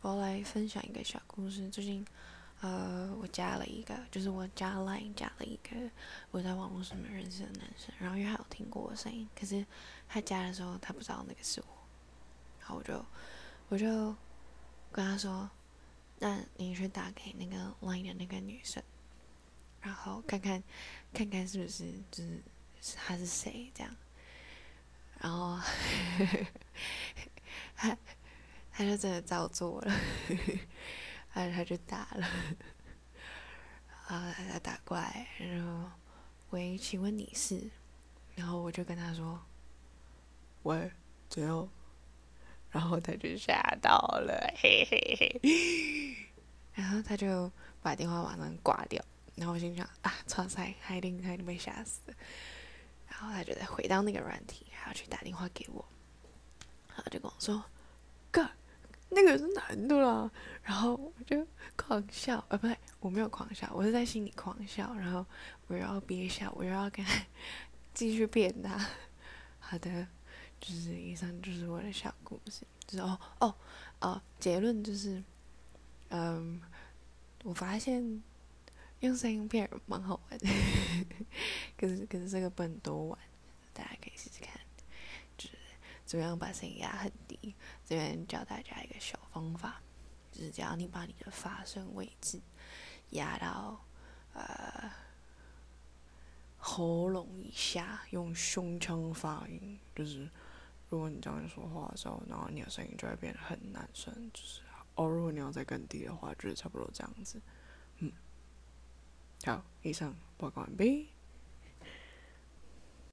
我来分享一个小故事。最近，呃，我加了一个，就是我加 Line 加了一个我在网络上面认识的男生，然后因为他有听过我声音，可是他加的时候他不知道那个是我，然后我就我就跟他说，那你去打给那个 Line 的那个女生，然后看看看看是不是就是他是谁这样，然后。他就真的照做了，他他就打了，啊，他打过来，然后喂，请问你是？然后我就跟他说，喂，怎样？然后他就吓到了，嘿嘿嘿，然后他就把电话马上挂掉，然后我心想啊，操塞，他一定他一定被吓死，然后他就再回到那个软体，还要去打电话给我，他就跟我说，那个是男的啦，然后我就狂笑，呃，不对，我没有狂笑，我是在心里狂笑，然后我又要憋笑，我又要跟 继续骗他。好的，就是以上就是我的小故事，就是哦哦哦，结论就是，嗯，我发现用声音骗人蛮好玩的，可是可是这个不能多玩，大家可以试试看。怎么样把声音压很低？这边教大家一个小方法，就是只要你把你的发声位置压到呃喉咙以下，用胸腔发音，就是如果你这样说话的时候，然后你的声音就会变得很难声。就是哦，如果你要再更低的话，就是差不多这样子。嗯，好，以上报告完毕。